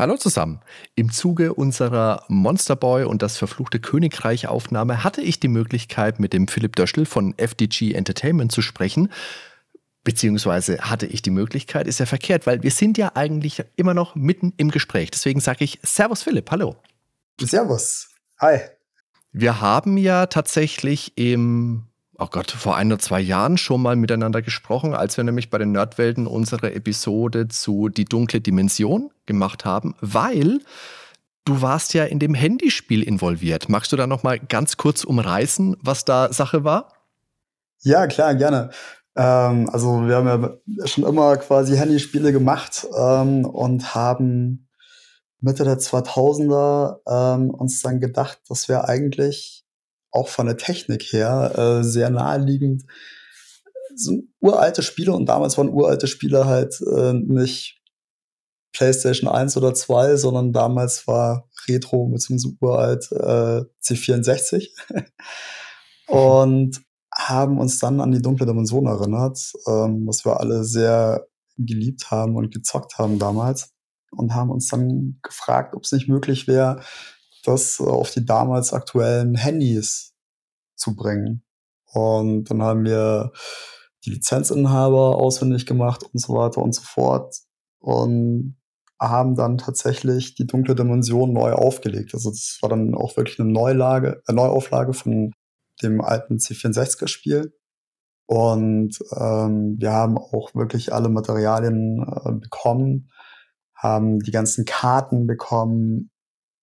Hallo zusammen. Im Zuge unserer Monsterboy und das verfluchte Königreich Aufnahme hatte ich die Möglichkeit, mit dem Philipp Döschl von FDG Entertainment zu sprechen. Beziehungsweise hatte ich die Möglichkeit, ist ja verkehrt, weil wir sind ja eigentlich immer noch mitten im Gespräch. Deswegen sage ich Servus Philipp, hallo. Servus. Hi. Wir haben ja tatsächlich im oh Gott, vor ein oder zwei Jahren schon mal miteinander gesprochen, als wir nämlich bei den Nerdwelten unsere Episode zu Die dunkle Dimension gemacht haben, weil du warst ja in dem Handyspiel involviert. Magst du da noch mal ganz kurz umreißen, was da Sache war? Ja, klar, gerne. Ähm, also wir haben ja schon immer quasi Handyspiele gemacht ähm, und haben Mitte der 2000er ähm, uns dann gedacht, dass wir eigentlich auch von der Technik her äh, sehr naheliegend. So uralte Spiele und damals waren uralte Spiele halt äh, nicht PlayStation 1 oder 2, sondern damals war Retro bzw. uralt äh, C64 und haben uns dann an die dunkle Dimension erinnert, ähm, was wir alle sehr geliebt haben und gezockt haben damals und haben uns dann gefragt, ob es nicht möglich wäre, das auf die damals aktuellen Handys zu bringen. Und dann haben wir die Lizenzinhaber ausfindig gemacht und so weiter und so fort und haben dann tatsächlich die dunkle Dimension neu aufgelegt. Also das war dann auch wirklich eine Neulage, eine Neuauflage von dem alten C64er-Spiel. Und ähm, wir haben auch wirklich alle Materialien äh, bekommen, haben die ganzen Karten bekommen,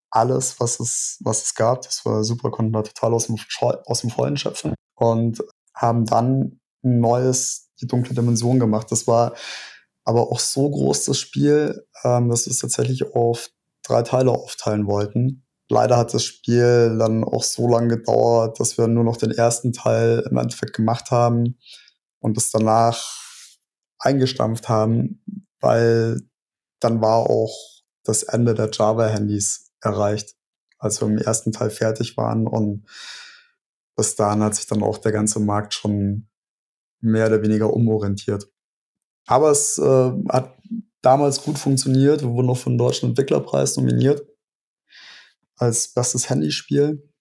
alles, was es, was es gab. Das war super, konnten da total aus dem, aus dem Vollen schöpfen und haben dann ein neues, die dunkle Dimension gemacht. Das war aber auch so groß, das Spiel, ähm, dass wir es tatsächlich auf drei Teile aufteilen wollten. Leider hat das Spiel dann auch so lange gedauert, dass wir nur noch den ersten Teil im Endeffekt gemacht haben und es danach eingestampft haben, weil dann war auch das Ende der Java-Handys erreicht, als wir im ersten Teil fertig waren. Und bis dahin hat sich dann auch der ganze Markt schon mehr oder weniger umorientiert. Aber es äh, hat damals gut funktioniert. Wir wurden auch von Deutschen Entwicklerpreis nominiert als bestes Handyspiel.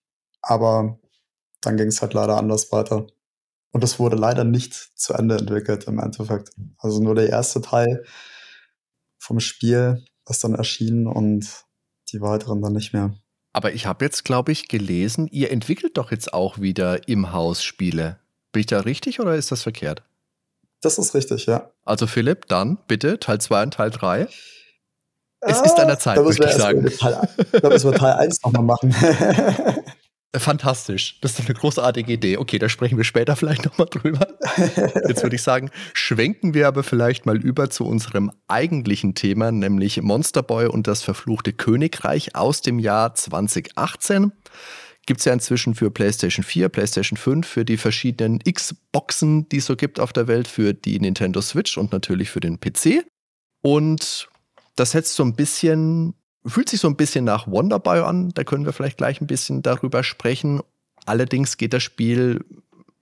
Aber dann ging es halt leider anders weiter. Und es wurde leider nicht zu Ende entwickelt im Endeffekt. Also nur der erste Teil vom Spiel ist dann erschienen und die weiteren dann nicht mehr. Aber ich habe jetzt, glaube ich, gelesen, ihr entwickelt doch jetzt auch wieder im Haus Spiele. Bin ich da richtig oder ist das verkehrt? Das ist richtig, ja. Also Philipp, dann bitte Teil 2 und Teil 3. Es ist an der Zeit, würde ich sagen. Teil, da müssen wir Teil 1 nochmal machen. Fantastisch. Das ist eine großartige Idee. Okay, da sprechen wir später vielleicht nochmal drüber. Jetzt würde ich sagen, schwenken wir aber vielleicht mal über zu unserem eigentlichen Thema, nämlich Monster Boy und das verfluchte Königreich aus dem Jahr 2018. Gibt es ja inzwischen für PlayStation 4, PlayStation 5, für die verschiedenen Xboxen, die es so gibt auf der Welt, für die Nintendo Switch und natürlich für den PC. Und das setzt so ein bisschen Fühlt sich so ein bisschen nach Wonderboy an, da können wir vielleicht gleich ein bisschen darüber sprechen. Allerdings geht das Spiel,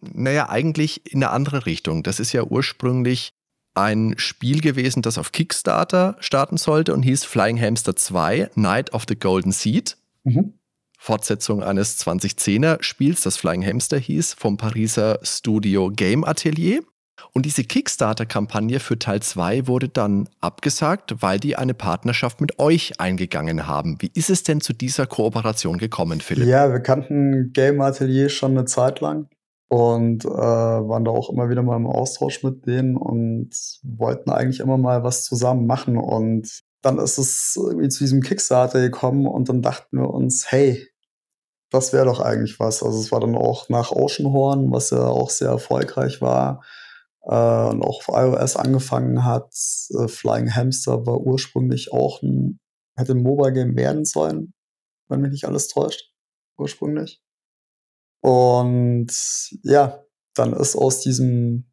naja, eigentlich in eine andere Richtung. Das ist ja ursprünglich ein Spiel gewesen, das auf Kickstarter starten sollte und hieß Flying Hamster 2, Night of the Golden Seed. Mhm. Fortsetzung eines 2010er Spiels, das Flying Hamster hieß, vom Pariser Studio Game Atelier. Und diese Kickstarter-Kampagne für Teil 2 wurde dann abgesagt, weil die eine Partnerschaft mit euch eingegangen haben. Wie ist es denn zu dieser Kooperation gekommen, Philipp? Ja, wir kannten Game Atelier schon eine Zeit lang und äh, waren da auch immer wieder mal im Austausch mit denen und wollten eigentlich immer mal was zusammen machen. Und dann ist es irgendwie zu diesem Kickstarter gekommen und dann dachten wir uns, hey, das wäre doch eigentlich was. Also es war dann auch nach Oceanhorn, was ja auch sehr erfolgreich war äh, und auch auf iOS angefangen hat. Äh, Flying Hamster war ursprünglich auch ein, hätte ein Mobile Game werden sollen, wenn mich nicht alles täuscht, ursprünglich. Und ja, dann ist aus diesem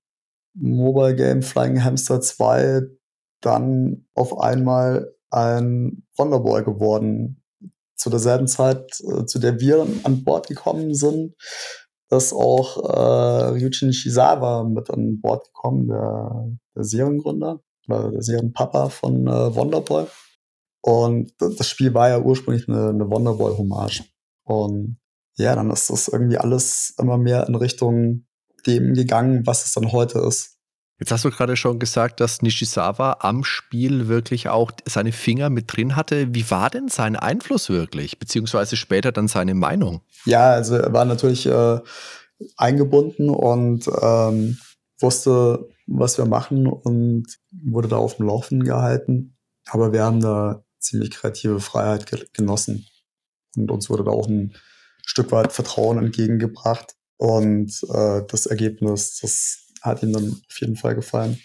Mobile Game Flying Hamster 2 dann auf einmal ein Wonderboy geworden. Zu derselben Zeit, äh, zu der wir an Bord gekommen sind, ist auch äh, Ryuichi Shizawa mit an Bord gekommen, der, der Seriengründer, oder der Serienpapa von äh, Wonderboy. Und das Spiel war ja ursprünglich eine, eine Wonderboy-Hommage. Und ja, dann ist das irgendwie alles immer mehr in Richtung dem gegangen, was es dann heute ist. Jetzt hast du gerade schon gesagt, dass Nishizawa am Spiel wirklich auch seine Finger mit drin hatte. Wie war denn sein Einfluss wirklich, beziehungsweise später dann seine Meinung? Ja, also er war natürlich äh, eingebunden und ähm, wusste, was wir machen und wurde da auf dem Laufen gehalten. Aber wir haben da ziemlich kreative Freiheit genossen. Und uns wurde da auch ein Stück weit Vertrauen entgegengebracht. Und äh, das Ergebnis, das hat ihm dann auf jeden Fall gefallen.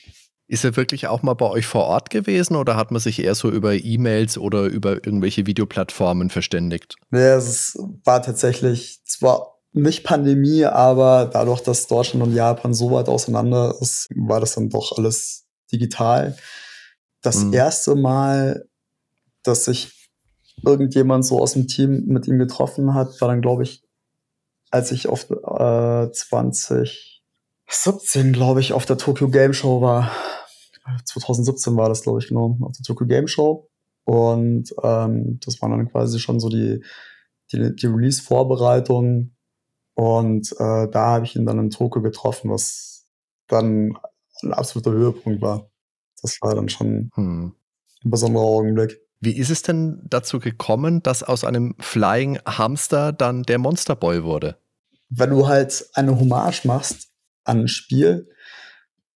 Ist er wirklich auch mal bei euch vor Ort gewesen oder hat man sich eher so über E-Mails oder über irgendwelche Videoplattformen verständigt? Nee, es war tatsächlich zwar nicht Pandemie, aber dadurch, dass Deutschland und Japan so weit auseinander ist, war das dann doch alles digital. Das mhm. erste Mal, dass sich irgendjemand so aus dem Team mit ihm getroffen hat, war dann, glaube ich, als ich auf äh, 20 17, glaube ich, auf der Tokyo Game Show war. 2017 war das, glaube ich, genau, auf der Tokyo Game Show. Und ähm, das waren dann quasi schon so die, die, die Release-Vorbereitungen. Und äh, da habe ich ihn dann in Tokio getroffen, was dann ein absoluter Höhepunkt war. Das war dann schon hm. ein besonderer Augenblick. Wie ist es denn dazu gekommen, dass aus einem Flying Hamster dann der Monster Boy wurde? Wenn du halt eine Hommage machst an Spiel.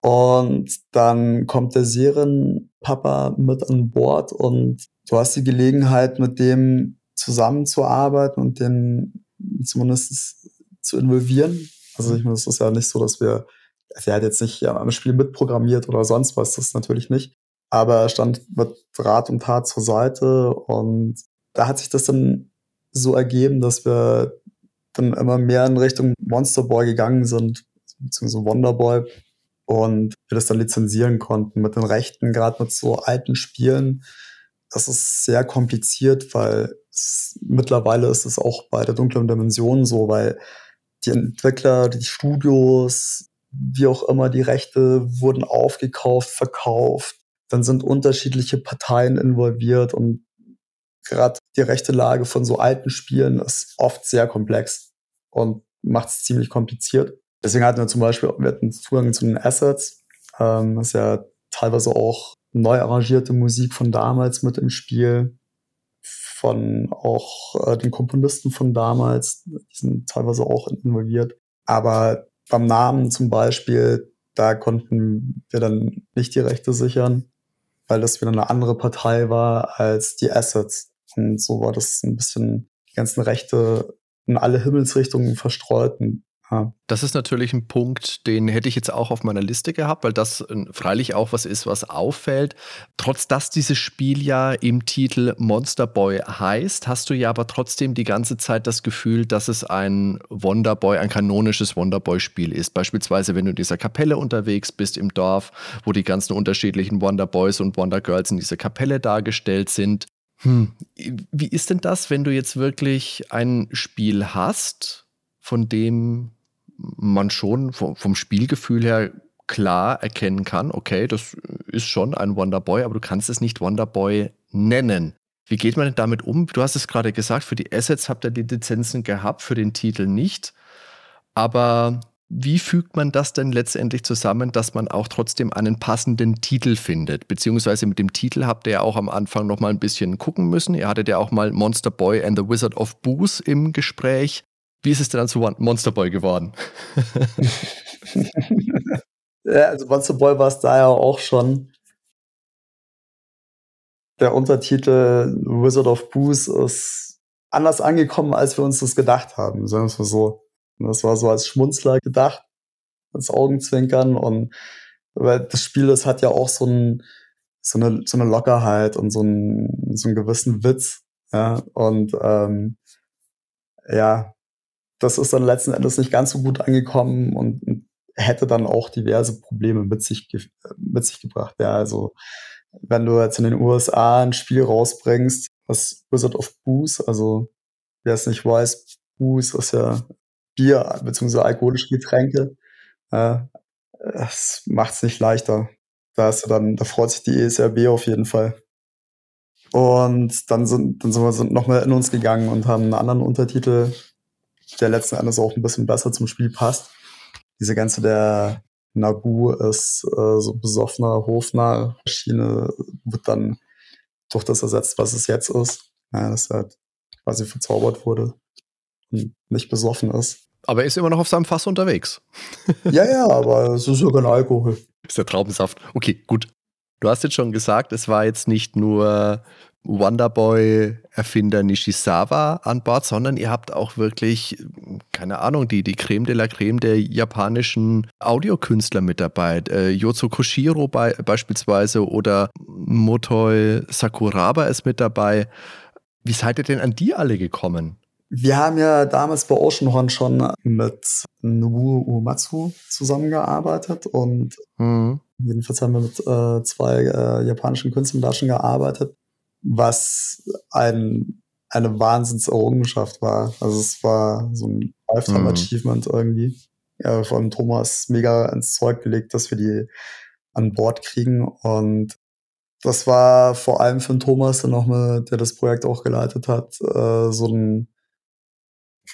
Und dann kommt der Serienpapa mit an Bord und du hast die Gelegenheit, mit dem zusammenzuarbeiten und den zumindest zu involvieren. Also ich meine, es ist ja nicht so, dass wir, er hat jetzt nicht am Spiel mitprogrammiert oder sonst was, das natürlich nicht. Aber er stand mit Rat und Tat zur Seite und da hat sich das dann so ergeben, dass wir dann immer mehr in Richtung Monster Boy gegangen sind beziehungsweise Wonderboy und wir das dann lizenzieren konnten mit den Rechten, gerade mit so alten Spielen. Das ist sehr kompliziert, weil es, mittlerweile ist es auch bei der dunklen Dimension so, weil die Entwickler, die Studios, wie auch immer, die Rechte wurden aufgekauft, verkauft. Dann sind unterschiedliche Parteien involviert und gerade die rechte Lage von so alten Spielen ist oft sehr komplex und macht es ziemlich kompliziert. Deswegen hatten wir zum Beispiel wir hatten Zugang zu den Assets. Ähm, das ist ja teilweise auch neu arrangierte Musik von damals mit im Spiel. Von auch äh, den Komponisten von damals. Die sind teilweise auch involviert. Aber beim Namen zum Beispiel, da konnten wir dann nicht die Rechte sichern, weil das wieder eine andere Partei war als die Assets. Und so war das ein bisschen die ganzen Rechte in alle Himmelsrichtungen verstreut. Und das ist natürlich ein Punkt, den hätte ich jetzt auch auf meiner Liste gehabt, weil das äh, freilich auch was ist, was auffällt. Trotz dass dieses Spiel ja im Titel Monster Boy heißt, hast du ja aber trotzdem die ganze Zeit das Gefühl, dass es ein Wonderboy, ein kanonisches Wonderboy-Spiel ist. Beispielsweise, wenn du in dieser Kapelle unterwegs bist im Dorf, wo die ganzen unterschiedlichen Wonderboys und Wondergirls in dieser Kapelle dargestellt sind. Hm. Wie ist denn das, wenn du jetzt wirklich ein Spiel hast, von dem man schon vom, Spielgefühl her klar erkennen kann, okay, das ist schon ein Wonderboy, aber du kannst es nicht Wonderboy nennen. Wie geht man denn damit um? Du hast es gerade gesagt, für die Assets habt ihr die Lizenzen gehabt, für den Titel nicht. Aber wie fügt man das denn letztendlich zusammen, dass man auch trotzdem einen passenden Titel findet? Beziehungsweise mit dem Titel habt ihr ja auch am Anfang noch mal ein bisschen gucken müssen. Ihr hattet ja auch mal Monster Boy and the Wizard of Booze im Gespräch. Wie ist es denn dann zu Monster Boy geworden? ja, also Monster Boy war es da ja auch schon. Der Untertitel Wizard of Booze ist anders angekommen, als wir uns das gedacht haben, sagen wir so. Das war so als Schmunzler gedacht, als Augenzwinkern und weil das Spiel, das hat ja auch so, ein, so, eine, so eine Lockerheit und so, ein, so einen gewissen Witz. Ja, und ähm, ja, das ist dann letzten Endes nicht ganz so gut angekommen und hätte dann auch diverse Probleme mit sich, mit sich gebracht. Ja, also wenn du jetzt in den USA ein Spiel rausbringst, was Wizard of Booze, also wer es nicht weiß, Booze ist ja Bier bzw. alkoholische Getränke. Äh, das macht es nicht leichter. Da ist dann, da freut sich die ESRB auf jeden Fall. Und dann sind, dann sind wir nochmal in uns gegangen und haben einen anderen Untertitel, der letzten Endes auch ein bisschen besser zum Spiel passt. Diese ganze der Nagu ist äh, so besoffener Hofner Schiene wird dann durch das ersetzt, was es jetzt ist. Ja, dass er halt quasi verzaubert wurde und nicht besoffen ist. Aber er ist immer noch auf seinem Fass unterwegs. ja, ja, aber es ist ja kein Alkohol. Ist der Traubensaft. Okay, gut. Du hast jetzt schon gesagt, es war jetzt nicht nur Wonderboy-Erfinder Nishizawa an Bord, sondern ihr habt auch wirklich, keine Ahnung, die, die Creme de la Creme der japanischen Audiokünstler mit dabei. Äh, Yozo Koshiro bei, beispielsweise oder Motoi Sakuraba ist mit dabei. Wie seid ihr denn an die alle gekommen? Wir haben ja damals bei Oceanhorn schon mit Nobuo Uematsu zusammengearbeitet und mhm. jedenfalls haben wir mit äh, zwei äh, japanischen Künstlern da schon gearbeitet, was ein, eine Wahnsinnserrungenschaft war. Also es war so ein Lifetime-Achievement mhm. irgendwie. Ja, vor allem Thomas mega ins Zeug gelegt, dass wir die an Bord kriegen und das war vor allem für den Thomas, der, noch mal, der das Projekt auch geleitet hat, äh, so ein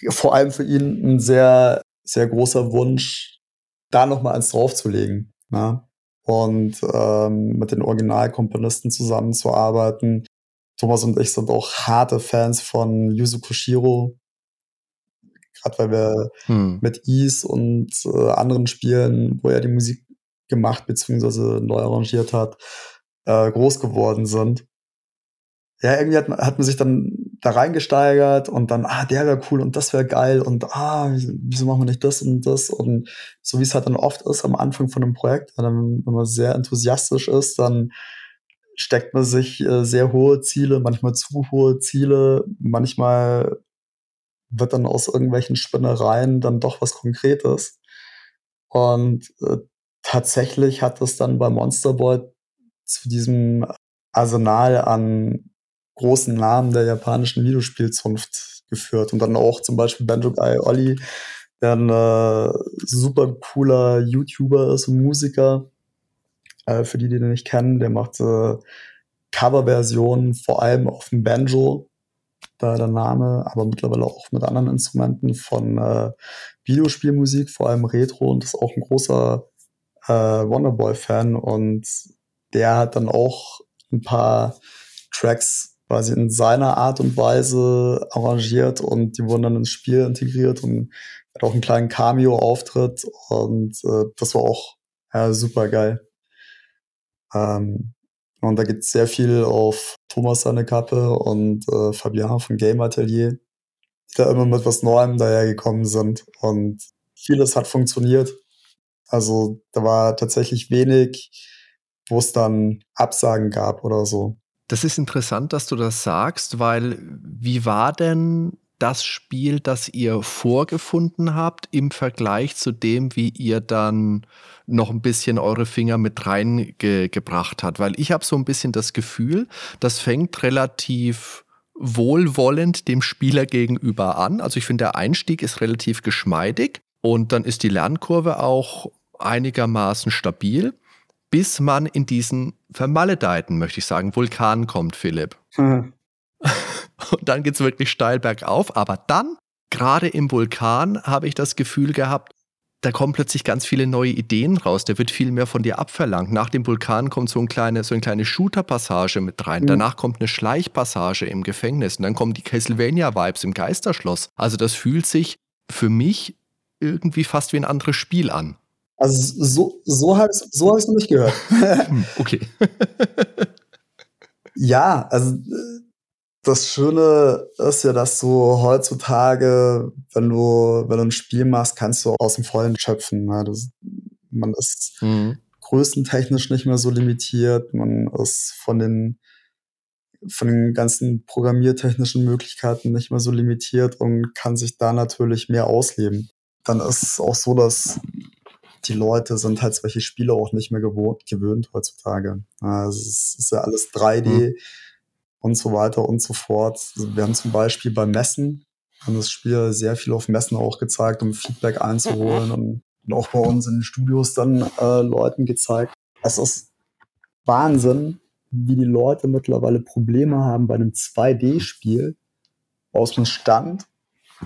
vor allem für ihn ein sehr, sehr großer Wunsch, da nochmal eins draufzulegen. Ne? Und ähm, mit den Originalkomponisten zusammenzuarbeiten. Thomas und ich sind auch harte Fans von Yuzo Koshiro. Gerade weil wir hm. mit Ease und äh, anderen Spielen, wo er die Musik gemacht bzw. neu arrangiert hat, äh, groß geworden sind ja, irgendwie hat man, hat man sich dann da reingesteigert und dann, ah, der wäre cool und das wäre geil und ah, wieso machen wir nicht das und das und so wie es halt dann oft ist am Anfang von einem Projekt, wenn man sehr enthusiastisch ist, dann steckt man sich äh, sehr hohe Ziele, manchmal zu hohe Ziele, manchmal wird dann aus irgendwelchen Spinnereien dann doch was Konkretes. Und äh, tatsächlich hat es dann bei Monster Boy zu diesem Arsenal an großen Namen der japanischen Videospielzunft geführt. Und dann auch zum Beispiel Banjo Guy Olli, der ein äh, super cooler YouTuber ist und Musiker. Äh, für die, die den nicht kennen, der macht äh, Coverversionen, vor allem auf dem Banjo, da der Name, aber mittlerweile auch mit anderen Instrumenten von äh, Videospielmusik, vor allem Retro und ist auch ein großer äh, Wonderboy-Fan und der hat dann auch ein paar Tracks quasi in seiner Art und Weise arrangiert und die wurden dann ins Spiel integriert und hat auch einen kleinen Cameo-Auftritt und äh, das war auch ja, super geil. Ähm, und da gibt es sehr viel auf Thomas seine Kappe und äh, Fabian von Game Atelier, die da immer mit was Neuem dahergekommen sind. Und vieles hat funktioniert. Also da war tatsächlich wenig, wo es dann Absagen gab oder so. Das ist interessant, dass du das sagst, weil wie war denn das Spiel, das ihr vorgefunden habt, im Vergleich zu dem, wie ihr dann noch ein bisschen eure Finger mit reingebracht habt? Weil ich habe so ein bisschen das Gefühl, das fängt relativ wohlwollend dem Spieler gegenüber an. Also ich finde, der Einstieg ist relativ geschmeidig und dann ist die Lernkurve auch einigermaßen stabil bis man in diesen vermaledeiten, möchte ich sagen, Vulkan kommt, Philipp. Mhm. Und dann geht es wirklich steil bergauf. Aber dann, gerade im Vulkan, habe ich das Gefühl gehabt, da kommen plötzlich ganz viele neue Ideen raus. Der wird viel mehr von dir abverlangt. Nach dem Vulkan kommt so, ein kleine, so eine kleine Shooter-Passage mit rein. Mhm. Danach kommt eine Schleichpassage im Gefängnis. Und dann kommen die Castlevania-Vibes im Geisterschloss. Also das fühlt sich für mich irgendwie fast wie ein anderes Spiel an. Also so, so habe ich es so hab noch nicht gehört. Okay. ja, also das Schöne ist ja, dass du heutzutage, wenn du, wenn du ein Spiel machst, kannst du aus dem Vollen schöpfen. Ne? Das, man ist mhm. größentechnisch nicht mehr so limitiert. Man ist von den, von den ganzen programmiertechnischen Möglichkeiten nicht mehr so limitiert und kann sich da natürlich mehr ausleben. Dann ist es auch so, dass die Leute sind halt solche Spiele auch nicht mehr gewohnt, gewöhnt heutzutage. Also es ist ja alles 3D mhm. Und so weiter und so fort. Wir haben zum Beispiel bei Messen, haben das Spiel sehr viel auf Messen auch gezeigt, um Feedback einzuholen und, und auch bei uns in den Studios dann äh, Leuten gezeigt. Es ist Wahnsinn, wie die Leute mittlerweile Probleme haben, bei einem 2D-Spiel aus dem Stand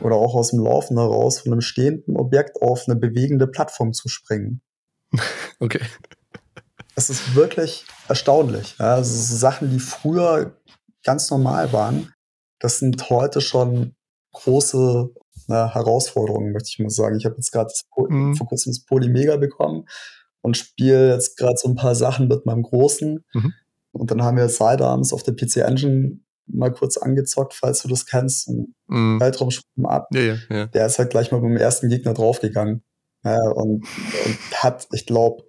oder auch aus dem Laufen heraus von einem stehenden Objekt auf eine bewegende Plattform zu springen. Okay. Es ist wirklich erstaunlich. Ja, also Sachen, die früher ganz normal waren, das sind heute schon große na, Herausforderungen, möchte ich mal sagen. Ich habe jetzt gerade mhm. vor kurzem das Polymega bekommen und spiele jetzt gerade so ein paar Sachen mit meinem Großen. Mhm. Und dann haben wir Sidearms auf der PC Engine mal kurz angezockt, falls du das kennst. Mhm. Weltraumsprung ab. Ja, ja, ja. Der ist halt gleich mal beim ersten Gegner draufgegangen. Und, und hat, ich glaube,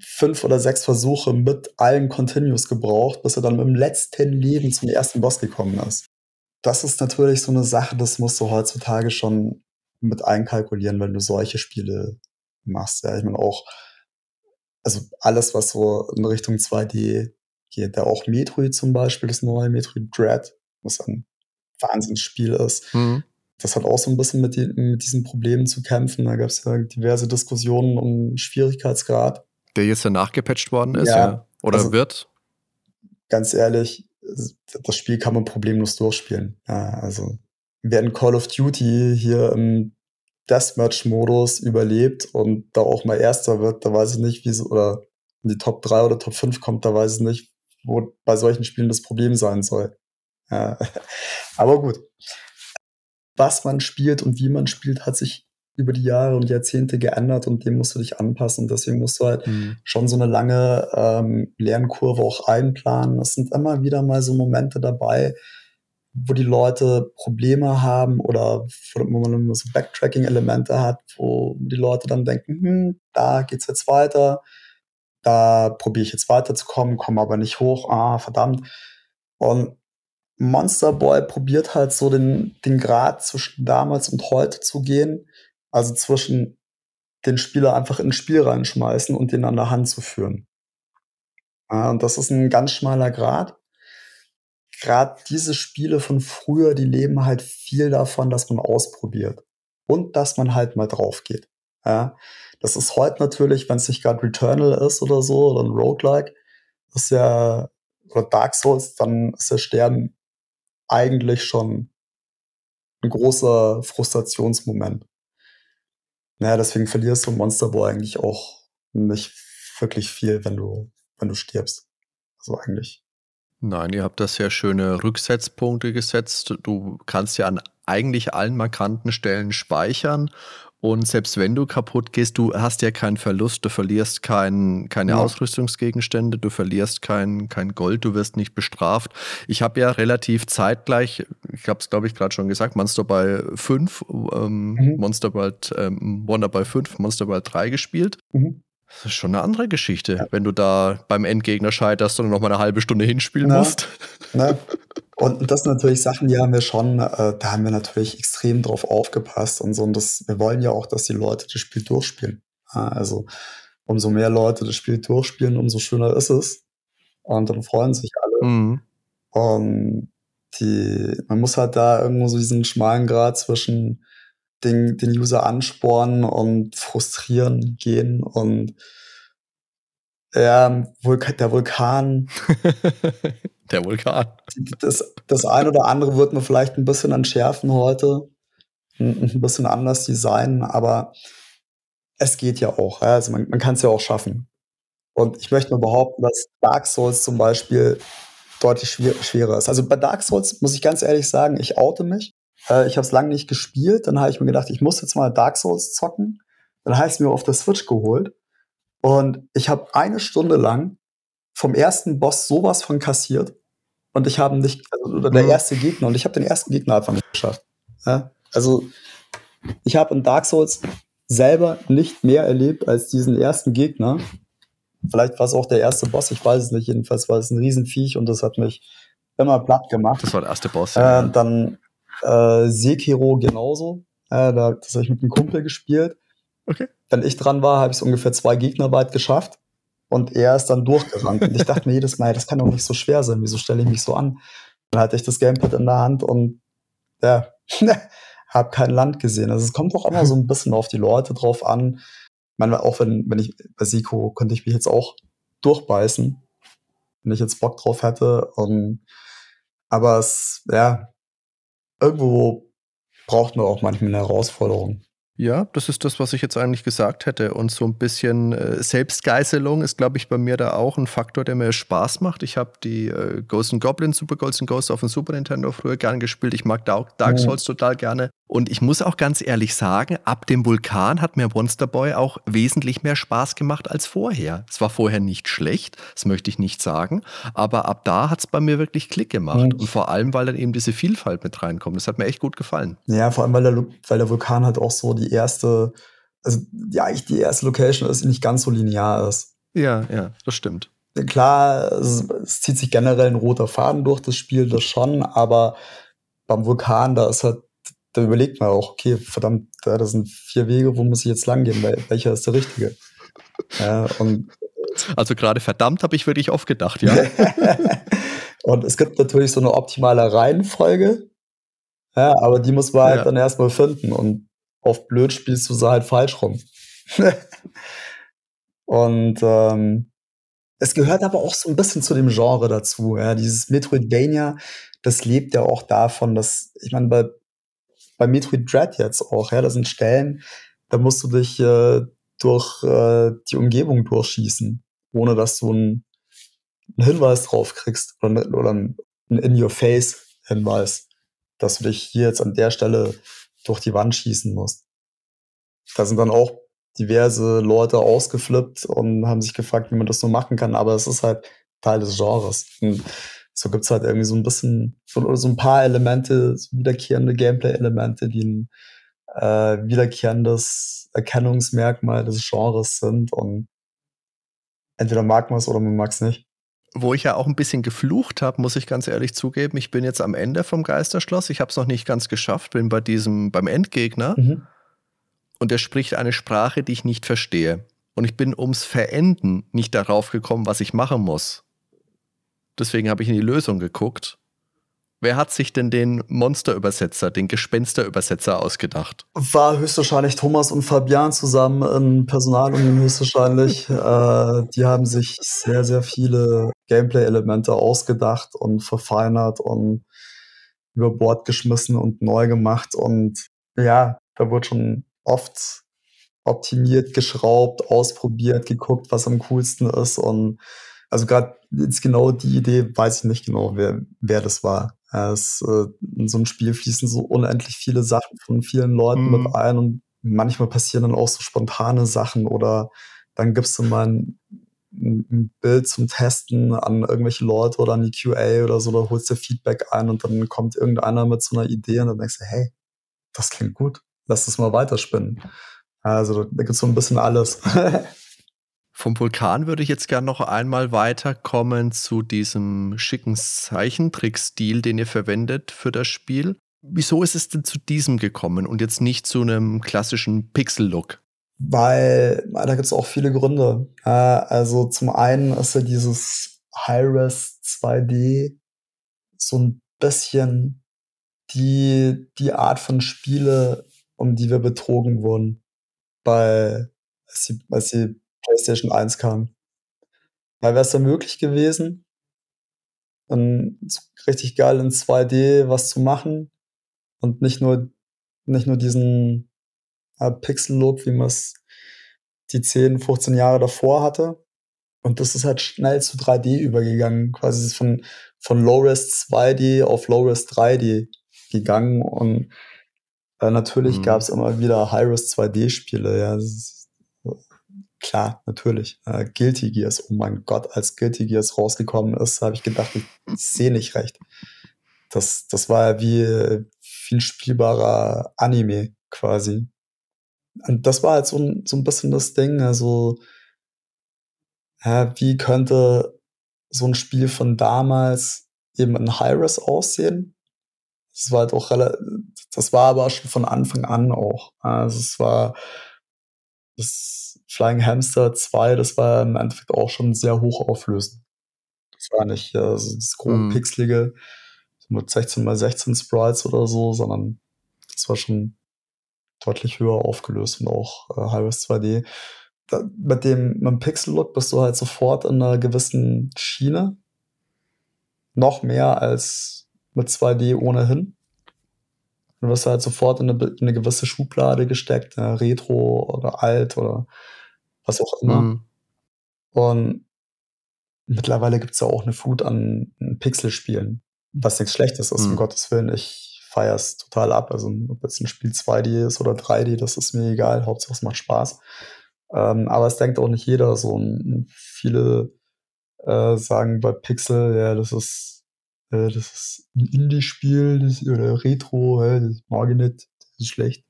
fünf oder sechs Versuche mit allen Continues gebraucht, bis er dann mit dem letzten Leben zum ersten Boss gekommen ist. Das ist natürlich so eine Sache, das musst du heutzutage schon mit einkalkulieren, wenn du solche Spiele machst. Ja, ich meine auch, also alles, was so in Richtung 2D geht, da auch Metroid zum Beispiel, das neue Metroid Dread, was ein Wahnsinnsspiel ist. Mhm. Das hat auch so ein bisschen mit, die, mit diesen Problemen zu kämpfen. Da gab es ja diverse Diskussionen um Schwierigkeitsgrad. Der jetzt ja nachgepatcht worden ist, ja. ja. Oder also, wird? Ganz ehrlich, das Spiel kann man problemlos durchspielen. Ja, also, wer in Call of Duty hier im Deathmatch-Modus überlebt und da auch mal Erster wird, da weiß ich nicht, wie so, oder in die Top 3 oder Top 5 kommt, da weiß ich nicht, wo bei solchen Spielen das Problem sein soll. Ja. Aber gut. Was man spielt und wie man spielt, hat sich über die Jahre und Jahrzehnte geändert und dem musst du dich anpassen. Deswegen musst du halt mhm. schon so eine lange ähm, Lernkurve auch einplanen. Es sind immer wieder mal so Momente dabei, wo die Leute Probleme haben oder wo man so Backtracking-Elemente hat, wo die Leute dann denken, hm, da geht's jetzt weiter, da probiere ich jetzt weiterzukommen, komme aber nicht hoch, ah, verdammt. Und Monster Boy probiert halt so den, den Grad zwischen damals und heute zu gehen, also zwischen den Spieler einfach ins Spiel reinschmeißen und den an der Hand zu führen. Ja, und das ist ein ganz schmaler Grad. Gerade diese Spiele von früher, die leben halt viel davon, dass man ausprobiert und dass man halt mal drauf geht. Ja, das ist heute natürlich, wenn es nicht gerade Returnal ist oder so oder ein Roguelike, ist ja oder Dark Souls, dann ist der Stern eigentlich schon ein großer Frustrationsmoment. Naja, deswegen verlierst du Monster Boy eigentlich auch nicht wirklich viel, wenn du, wenn du stirbst. Also eigentlich. Nein, ihr habt da sehr schöne Rücksetzpunkte gesetzt. Du kannst ja an eigentlich allen markanten Stellen speichern und selbst wenn du kaputt gehst, du hast ja keinen Verlust, du verlierst kein, keine ja. Ausrüstungsgegenstände, du verlierst kein, kein Gold, du wirst nicht bestraft. Ich habe ja relativ zeitgleich, ich habe es glaube ich gerade schon gesagt, Monster Ball 5, ähm, mhm. Monster Ball, ähm, Wonder Ball 5, Monster Ball 3 gespielt. Mhm. Das ist schon eine andere Geschichte, ja. wenn du da beim Endgegner scheiterst und noch mal eine halbe Stunde hinspielen Na, musst. Na. Und das sind natürlich Sachen, die haben wir schon, äh, da haben wir natürlich extrem drauf aufgepasst und so. Und das, wir wollen ja auch, dass die Leute das Spiel durchspielen. Ja, also umso mehr Leute das Spiel durchspielen, umso schöner ist es. Und dann freuen sich alle. Mhm. Und die, man muss halt da irgendwo so diesen schmalen Grad zwischen den, den User anspornen und frustrieren gehen und ja, Vulkan, der Vulkan. der Vulkan. Das, das ein oder andere wird man vielleicht ein bisschen entschärfen heute, ein, bisschen anders designen, aber es geht ja auch. Also man, man kann es ja auch schaffen. Und ich möchte mal behaupten, dass Dark Souls zum Beispiel deutlich schwer, schwerer ist. Also bei Dark Souls muss ich ganz ehrlich sagen, ich oute mich. Äh, ich habe es lange nicht gespielt. Dann habe ich mir gedacht, ich muss jetzt mal Dark Souls zocken. Dann habe ich es mir auf der Switch geholt. Und ich habe eine Stunde lang vom ersten Boss sowas von kassiert. Und ich habe nicht, also oder der mhm. erste Gegner, und ich habe den ersten Gegner einfach nicht geschafft. Ja? Also ich habe in Dark Souls selber nicht mehr erlebt als diesen ersten Gegner. Vielleicht war es auch der erste Boss, ich weiß es nicht. Jedenfalls war es ein Riesenviech und das hat mich immer platt gemacht. Das war der erste Boss. Ja. Äh, dann äh, Sekiro genauso. Äh, da, das habe ich mit einem Kumpel gespielt. Okay. Wenn ich dran war, habe ich es ungefähr zwei Gegner weit geschafft. Und er ist dann durchgerannt. und ich dachte mir jedes Mal, das kann doch nicht so schwer sein. Wieso stelle ich mich so an? Dann hatte ich das Gamepad in der Hand und ja, habe kein Land gesehen. Also es kommt doch immer so ein bisschen auf die Leute drauf an. Ich meine, auch wenn, wenn ich bei Siko könnte ich mich jetzt auch durchbeißen. wenn ich jetzt Bock drauf hätte. Und, aber es, ja, irgendwo braucht man auch manchmal eine Herausforderung. Ja, das ist das, was ich jetzt eigentlich gesagt hätte. Und so ein bisschen äh, Selbstgeißelung ist, glaube ich, bei mir da auch ein Faktor, der mir Spaß macht. Ich habe die äh, Ghosts Goblins, Super Ghosts Ghosts auf dem Super Nintendo früher gern gespielt. Ich mag Dark, Dark Souls mhm. total gerne. Und ich muss auch ganz ehrlich sagen, ab dem Vulkan hat mir Monster Boy auch wesentlich mehr Spaß gemacht als vorher. Es war vorher nicht schlecht, das möchte ich nicht sagen, aber ab da hat es bei mir wirklich Klick gemacht. Mhm. Und vor allem, weil dann eben diese Vielfalt mit reinkommt. Das hat mir echt gut gefallen. Ja, vor allem, weil der, weil der Vulkan halt auch so die erste, also ja, eigentlich die erste Location ist, die nicht ganz so linear ist. Ja, ja, das stimmt. Klar, es, es zieht sich generell ein roter Faden durch das Spiel, das schon, aber beim Vulkan, da ist halt da überlegt man auch, okay, verdammt, das sind vier Wege, wo muss ich jetzt lang gehen? Welcher ist der richtige? Ja, also gerade verdammt habe ich wirklich oft gedacht, ja. und es gibt natürlich so eine optimale Reihenfolge, ja, aber die muss man halt ja. dann erstmal finden und auf blöd spielst du sie halt falsch rum. und ähm, es gehört aber auch so ein bisschen zu dem Genre dazu. Ja. Dieses Metroidvania, das lebt ja auch davon, dass, ich meine, bei bei Metroid Dread jetzt auch, ja, da sind Stellen, da musst du dich äh, durch äh, die Umgebung durchschießen, ohne dass du einen, einen Hinweis drauf kriegst oder, oder einen In-Your-Face-Hinweis, dass du dich hier jetzt an der Stelle durch die Wand schießen musst. Da sind dann auch diverse Leute ausgeflippt und haben sich gefragt, wie man das so machen kann, aber es ist halt Teil des Genres. Und so gibt's halt irgendwie so ein bisschen, so, so ein paar Elemente, so wiederkehrende Gameplay-Elemente, die ein äh, wiederkehrendes Erkennungsmerkmal des Genres sind und entweder mag man es oder man mag es nicht. Wo ich ja auch ein bisschen geflucht habe, muss ich ganz ehrlich zugeben. Ich bin jetzt am Ende vom Geisterschloss. Ich habe es noch nicht ganz geschafft, bin bei diesem, beim Endgegner. Mhm. Und er spricht eine Sprache, die ich nicht verstehe. Und ich bin ums Verenden nicht darauf gekommen, was ich machen muss. Deswegen habe ich in die Lösung geguckt. Wer hat sich denn den Monsterübersetzer, den Gespensterübersetzer ausgedacht? War höchstwahrscheinlich Thomas und Fabian zusammen in Personalunion höchstwahrscheinlich. äh, die haben sich sehr, sehr viele Gameplay-Elemente ausgedacht und verfeinert und über Bord geschmissen und neu gemacht. Und ja, da wurde schon oft optimiert, geschraubt, ausprobiert, geguckt, was am coolsten ist. Und also gerade jetzt genau die Idee, weiß ich nicht genau, wer, wer das war. Es, äh, in so einem Spiel fließen so unendlich viele Sachen von vielen Leuten mhm. mit ein und manchmal passieren dann auch so spontane Sachen oder dann gibst du mal ein, ein Bild zum Testen an irgendwelche Leute oder an die QA oder so, oder holst dir Feedback ein und dann kommt irgendeiner mit so einer Idee und dann denkst du, hey, das klingt gut, lass das mal weiterspinnen. Also da gibt es so ein bisschen alles. Vom Vulkan würde ich jetzt gerne noch einmal weiterkommen zu diesem schicken Zeichentrickstil, den ihr verwendet für das Spiel. Wieso ist es denn zu diesem gekommen und jetzt nicht zu einem klassischen Pixel-Look? Weil, da gibt es auch viele Gründe. also zum einen ist ja dieses High-Res 2D so ein bisschen die, die Art von Spiele, um die wir betrogen wurden. Bei, als sie, als sie PlayStation 1 kam. Da wäre es dann möglich gewesen, dann richtig geil in 2D was zu machen und nicht nur, nicht nur diesen äh, Pixel-Look, wie man es die 10, 15 Jahre davor hatte. Und das ist halt schnell zu 3D übergegangen, quasi von, von Low-Res 2D auf Low-Res 3D gegangen und äh, natürlich mhm. gab es immer wieder High-Res 2D-Spiele, ja. Das ist, Klar, natürlich. Äh, Guilty Gears, oh mein Gott, als Guilty Gears rausgekommen ist, habe ich gedacht, ich, sehe nicht recht. Das, das war ja wie viel spielbarer Anime quasi. Und das war halt so ein, so ein bisschen das Ding, also ja, wie könnte so ein Spiel von damals eben in High-Res aussehen? Das war halt auch relativ, das war aber schon von Anfang an auch. Also es war, das Flying Hamster 2, das war im Endeffekt auch schon sehr hoch auflösend. Das war nicht äh, so dieses grobe mm. pixelige mit 16 x 16 Sprites oder so, sondern das war schon deutlich höher aufgelöst und auch äh, High-Res 2D. Da, mit dem, mit dem Pixel-Look bist du halt sofort in einer gewissen Schiene. noch mehr als mit 2D ohnehin. Du wirst halt sofort in eine, in eine gewisse Schublade gesteckt, ne? Retro oder alt oder was auch immer. Mhm. Und mittlerweile gibt es ja auch eine Flut an Pixelspielen, was nichts Schlechtes ist, mhm. um Gottes Willen. Ich feiere es total ab. Also ob jetzt ein Spiel 2D ist oder 3D, das ist mir egal. Hauptsache es macht Spaß. Ähm, aber es denkt auch nicht jeder so. Und viele äh, sagen bei Pixel, ja, das ist, das ist ein Indie-Spiel oder Retro, äh, das mag ich nicht, das ist schlecht.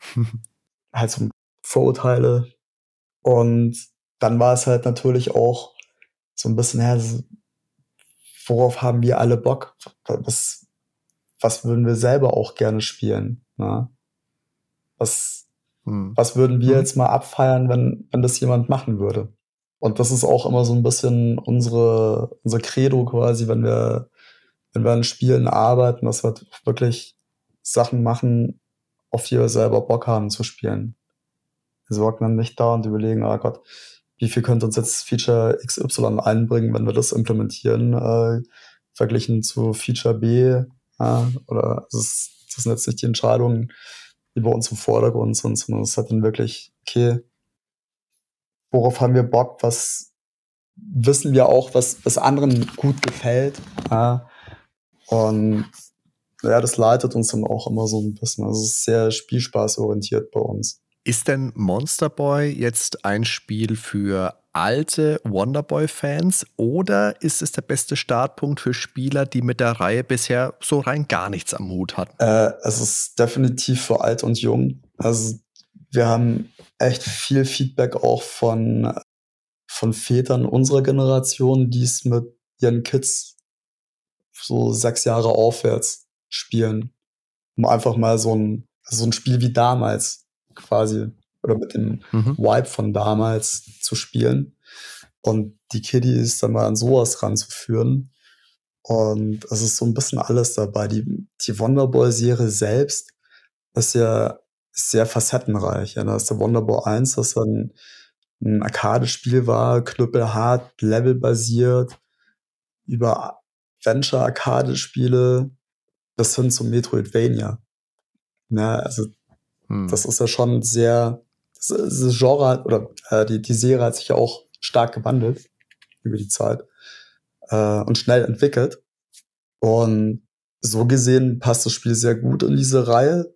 halt so Vorurteile. Und dann war es halt natürlich auch so ein bisschen, ja, worauf haben wir alle Bock? Was, was würden wir selber auch gerne spielen? Ne? Was, hm. was würden wir hm. jetzt mal abfeiern, wenn, wenn das jemand machen würde? Und das ist auch immer so ein bisschen unsere, unser Credo quasi, wenn wir, wenn wir an Spielen arbeiten, dass wir wirklich Sachen machen, auf die wir selber Bock haben zu spielen. Wir sorgen dann nicht da und überlegen, oh Gott, wie viel könnte uns jetzt Feature XY einbringen, wenn wir das implementieren, äh, verglichen zu Feature B. Ja, oder das, ist, das sind jetzt nicht die Entscheidungen, die bei uns im Vordergrund sind, sondern es hat dann wirklich, okay, worauf haben wir Bock, was wissen wir auch, was, was anderen gut gefällt. Ja. Und ja, das leitet uns dann auch immer so ein bisschen. Also es ist sehr spielspaßorientiert bei uns. Ist denn Monster Boy jetzt ein Spiel für alte Wonderboy-Fans oder ist es der beste Startpunkt für Spieler, die mit der Reihe bisher so rein gar nichts am Hut hatten? Äh, es ist definitiv für alt und jung. Also wir haben echt viel Feedback auch von, von Vätern unserer Generation, die es mit ihren Kids so sechs Jahre aufwärts spielen. Um einfach mal so ein, so ein Spiel wie damals quasi oder mit dem mhm. Vibe von damals zu spielen. Und die Kiddies dann mal an sowas ranzuführen. Und es ist so ein bisschen alles dabei. Die, die Wonderboy-Serie selbst ist ja sehr facettenreich. Ja, da ist der Wonderboy 1, das dann ein Arcade-Spiel war, knüppelhart, levelbasiert, über Venture-Arcade-Spiele bis hin zum Metroidvania. Ja, also hm. das ist ja schon sehr, das, das Genre oder äh, die, die Serie hat sich ja auch stark gewandelt über die Zeit äh, und schnell entwickelt. Und so gesehen passt das Spiel sehr gut in diese Reihe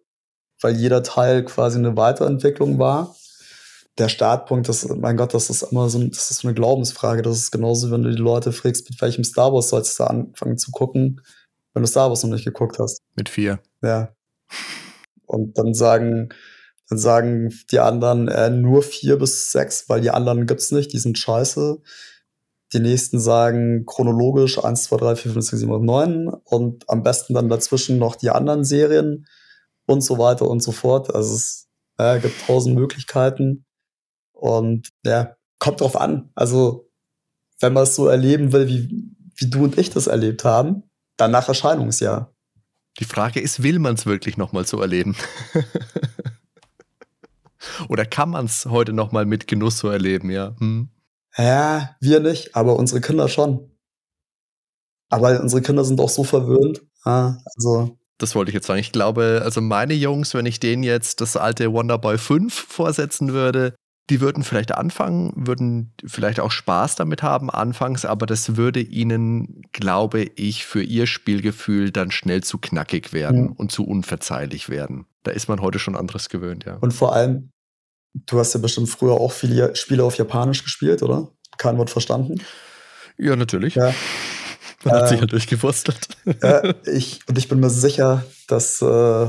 weil jeder Teil quasi eine Weiterentwicklung war. Der Startpunkt, das, mein Gott, das ist immer so, das ist so eine Glaubensfrage. Das ist genauso, wenn du die Leute fragst, mit welchem Star Wars sollst du anfangen zu gucken, wenn du Star Wars noch nicht geguckt hast. Mit vier. Ja. Und dann sagen, dann sagen die anderen äh, nur vier bis sechs, weil die anderen gibt's nicht, die sind scheiße. Die nächsten sagen chronologisch 1, 2, 3, 4, 5, 6, 7, 8, 9 und am besten dann dazwischen noch die anderen Serien und so weiter und so fort. Also es äh, gibt tausend Möglichkeiten und ja, kommt drauf an. Also wenn man es so erleben will, wie, wie du und ich das erlebt haben, dann nach Erscheinungsjahr. Die Frage ist, will man es wirklich nochmal so erleben? Oder kann man es heute nochmal mit Genuss so erleben, ja? Hm. Ja, wir nicht, aber unsere Kinder schon. Aber unsere Kinder sind auch so verwöhnt. Ja, also das wollte ich jetzt sagen. Ich glaube, also meine Jungs, wenn ich denen jetzt das alte Wonderboy 5 vorsetzen würde, die würden vielleicht anfangen, würden vielleicht auch Spaß damit haben anfangs, aber das würde ihnen, glaube ich, für ihr Spielgefühl dann schnell zu knackig werden mhm. und zu unverzeihlich werden. Da ist man heute schon anderes gewöhnt, ja. Und vor allem, du hast ja bestimmt früher auch viele Spiele auf Japanisch gespielt, oder? Kein Wort verstanden? Ja, natürlich. Ja. Man hat sich ja durchgewurstelt. Ja, ich, und ich bin mir sicher, dass äh,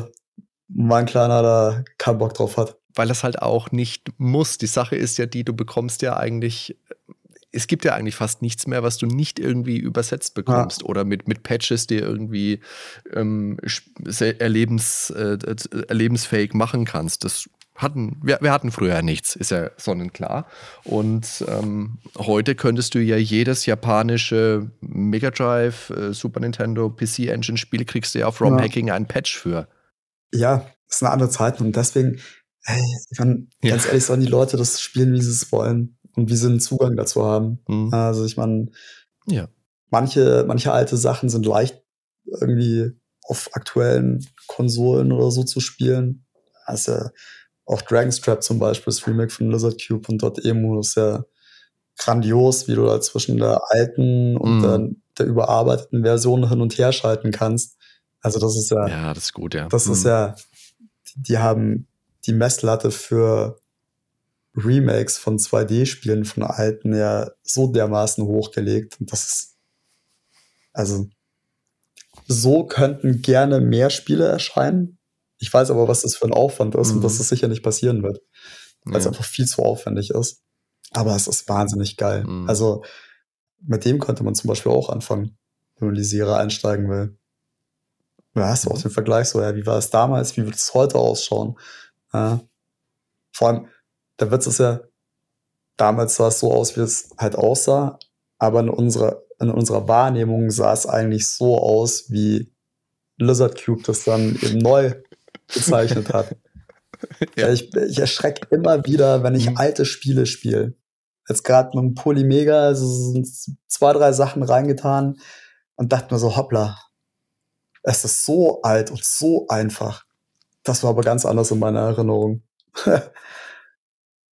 mein Kleiner da keinen Bock drauf hat. Weil das halt auch nicht muss. Die Sache ist ja die, du bekommst ja eigentlich es gibt ja eigentlich fast nichts mehr, was du nicht irgendwie übersetzt bekommst ja. oder mit, mit Patches dir irgendwie ähm, erlebens, äh, erlebensfähig machen kannst. Das hatten, wir, wir hatten früher nichts, ist ja sonnenklar. Und ähm, heute könntest du ja jedes japanische Mega Drive, äh, Super Nintendo, PC Engine Spiel kriegst du ja auf ROM Hacking ja. ein Patch für. Ja, das ist eine andere Zeit und deswegen, hey, ich kann ja. ganz ehrlich sagen, die Leute das spielen, wie sie es wollen und wie sie einen Zugang dazu haben. Mhm. Also ich meine, ja. manche, manche alte Sachen sind leicht irgendwie auf aktuellen Konsolen oder so zu spielen. Also auch Dragon's Trap zum Beispiel, das Remake von Lizard Cube und dort Emu ist ja grandios, wie du da zwischen der alten und mm. der, der, überarbeiteten Version hin und her schalten kannst. Also das ist ja. Ja, das ist gut, ja. Das mm. ist ja, die haben die Messlatte für Remakes von 2D-Spielen von alten ja so dermaßen hochgelegt. Und das ist, also, so könnten gerne mehr Spiele erscheinen. Ich weiß aber, was das für ein Aufwand ist mhm. und dass das sicher nicht passieren wird. Weil ja. es einfach viel zu aufwendig ist. Aber es ist wahnsinnig geil. Mhm. Also, mit dem könnte man zum Beispiel auch anfangen, wenn man in die Serie einsteigen will. Da hast du auch mhm. den Vergleich so, ja, wie war es damals, wie wird es heute ausschauen? Ja. Vor allem, der Witz ist ja, damals sah es so aus, wie es halt aussah, aber in unserer, in unserer Wahrnehmung sah es eigentlich so aus, wie Lizard Cube das dann eben neu gezeichnet hat. ja. ich, ich erschrecke immer wieder, wenn ich mhm. alte Spiele spiele. Jetzt gerade mit dem Polymega also sind zwei, drei Sachen reingetan und dachte mir so, hoppla, es ist so alt und so einfach. Das war aber ganz anders in meiner Erinnerung.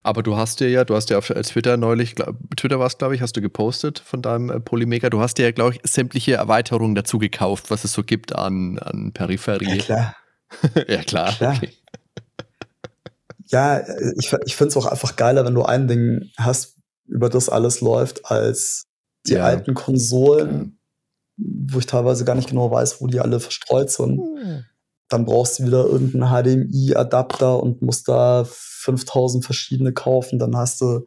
Aber du hast dir ja, du hast ja auf Twitter neulich, Twitter war es, glaube ich, hast du gepostet von deinem äh, Polymega. Du hast dir ja, glaube ich, sämtliche Erweiterungen dazu gekauft, was es so gibt an, an Peripherie. Ja, klar. ja, klar. klar. Okay. Ja, ich, ich finde es auch einfach geiler, wenn du ein Ding hast, über das alles läuft, als die ja. alten Konsolen, wo ich teilweise gar nicht genau weiß, wo die alle verstreut sind. Hm dann brauchst du wieder irgendeinen HDMI-Adapter und musst da 5000 verschiedene kaufen. Dann hast du.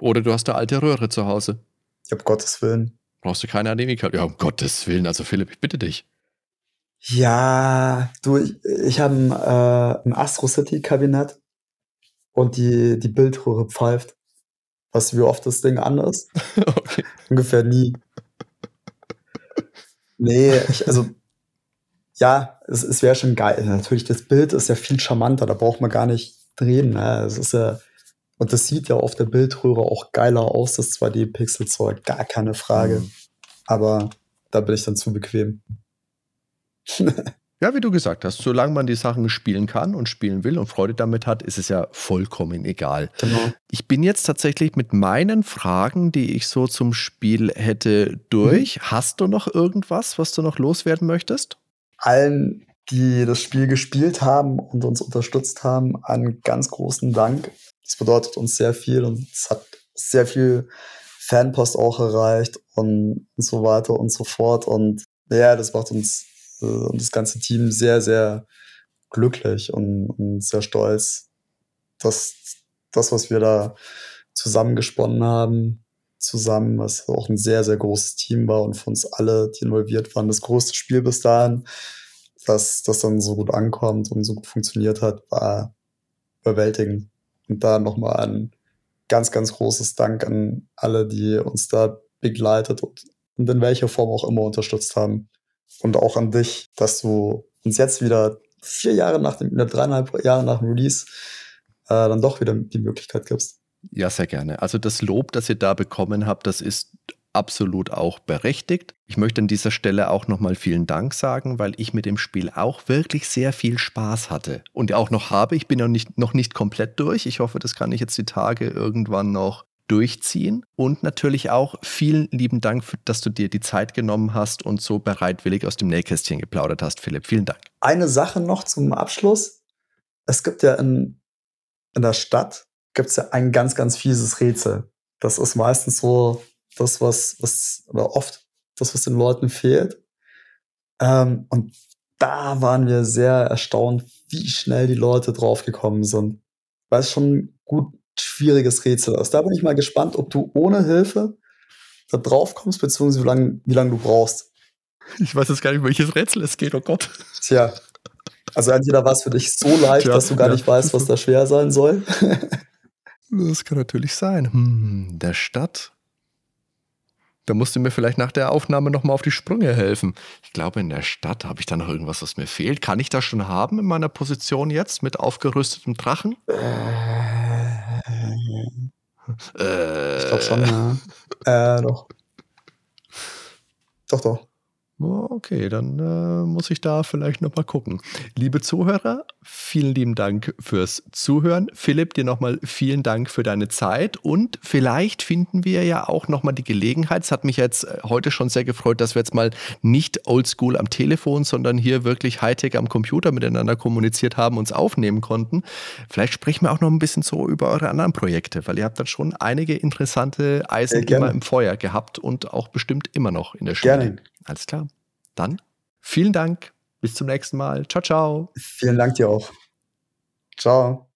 Oder du hast eine alte Röhre zu Hause. Ja, um Gottes Willen. Brauchst du keine HDMI-Kabel? Ja, um Gottes Willen. Also, Philipp, ich bitte dich. Ja, du, ich, ich habe ein, äh, ein Astro City-Kabinett und die, die Bildröhre pfeift. Weißt du, wie oft das Ding an ist? okay. Ungefähr nie. Nee, ich, also ja, es, es wäre schon geil. Natürlich, das Bild ist ja viel charmanter, da braucht man gar nicht drehen. Ne? Es ist ja, und das sieht ja auf der Bildröhre auch geiler aus, das 2D-Pixel-Zeug, gar keine Frage. Mhm. Aber da bin ich dann zu bequem. ja, wie du gesagt hast, solange man die Sachen spielen kann und spielen will und Freude damit hat, ist es ja vollkommen egal. Genau. Ich bin jetzt tatsächlich mit meinen Fragen, die ich so zum Spiel hätte, durch. Mhm. Hast du noch irgendwas, was du noch loswerden möchtest? Allen, die das Spiel gespielt haben und uns unterstützt haben, einen ganz großen Dank. Das bedeutet uns sehr viel und es hat sehr viel Fanpost auch erreicht und, so weiter und so fort. Und ja, das macht uns äh, und das ganze Team sehr, sehr glücklich und, und sehr stolz, dass das, was wir da zusammengesponnen haben, zusammen, was auch ein sehr, sehr großes Team war und für uns alle, die involviert waren, das größte Spiel bis dahin, dass das dann so gut ankommt und so gut funktioniert hat, war überwältigend. Und da nochmal ein ganz, ganz großes Dank an alle, die uns da begleitet und, und in welcher Form auch immer unterstützt haben. Und auch an dich, dass du uns jetzt wieder vier Jahre nach dem, dreieinhalb Jahre nach dem Release äh, dann doch wieder die Möglichkeit gibst. Ja, sehr gerne. Also das Lob, das ihr da bekommen habt, das ist absolut auch berechtigt. Ich möchte an dieser Stelle auch nochmal vielen Dank sagen, weil ich mit dem Spiel auch wirklich sehr viel Spaß hatte und auch noch habe. Ich bin noch nicht, noch nicht komplett durch. Ich hoffe, das kann ich jetzt die Tage irgendwann noch durchziehen. Und natürlich auch vielen lieben Dank, dass du dir die Zeit genommen hast und so bereitwillig aus dem Nähkästchen geplaudert hast, Philipp. Vielen Dank. Eine Sache noch zum Abschluss. Es gibt ja in, in der Stadt gibt es ja ein ganz, ganz fieses Rätsel. Das ist meistens so das, was, was, oder oft das, was den Leuten fehlt. Ähm, und da waren wir sehr erstaunt, wie schnell die Leute draufgekommen sind. Weil es schon ein gut schwieriges Rätsel ist. Da bin ich mal gespannt, ob du ohne Hilfe da drauf kommst, beziehungsweise wie lange wie lang du brauchst. Ich weiß jetzt gar nicht, welches Rätsel es geht, oh Gott. Tja. Also entweder war es für dich so leicht, Tja, dass du gar ja. nicht weißt, was da schwer sein soll. Das kann natürlich sein. Hm, der Stadt. Da musst du mir vielleicht nach der Aufnahme nochmal auf die Sprünge helfen. Ich glaube, in der Stadt habe ich da noch irgendwas, was mir fehlt. Kann ich das schon haben in meiner Position jetzt mit aufgerüstetem Drachen? Äh, äh, ich glaube schon, ja. äh, doch. Doch, doch. Okay, dann äh, muss ich da vielleicht nochmal gucken. Liebe Zuhörer, vielen lieben Dank fürs Zuhören. Philipp, dir nochmal vielen Dank für deine Zeit und vielleicht finden wir ja auch nochmal die Gelegenheit. Es hat mich jetzt äh, heute schon sehr gefreut, dass wir jetzt mal nicht oldschool am Telefon, sondern hier wirklich Hightech am Computer miteinander kommuniziert haben, uns aufnehmen konnten. Vielleicht sprechen wir auch noch ein bisschen so über eure anderen Projekte, weil ihr habt dann schon einige interessante Eisen immer im Feuer gehabt und auch bestimmt immer noch in der Schule. Gerne. Alles klar. Dann vielen Dank. Bis zum nächsten Mal. Ciao, ciao. Vielen Dank dir auch. Ciao.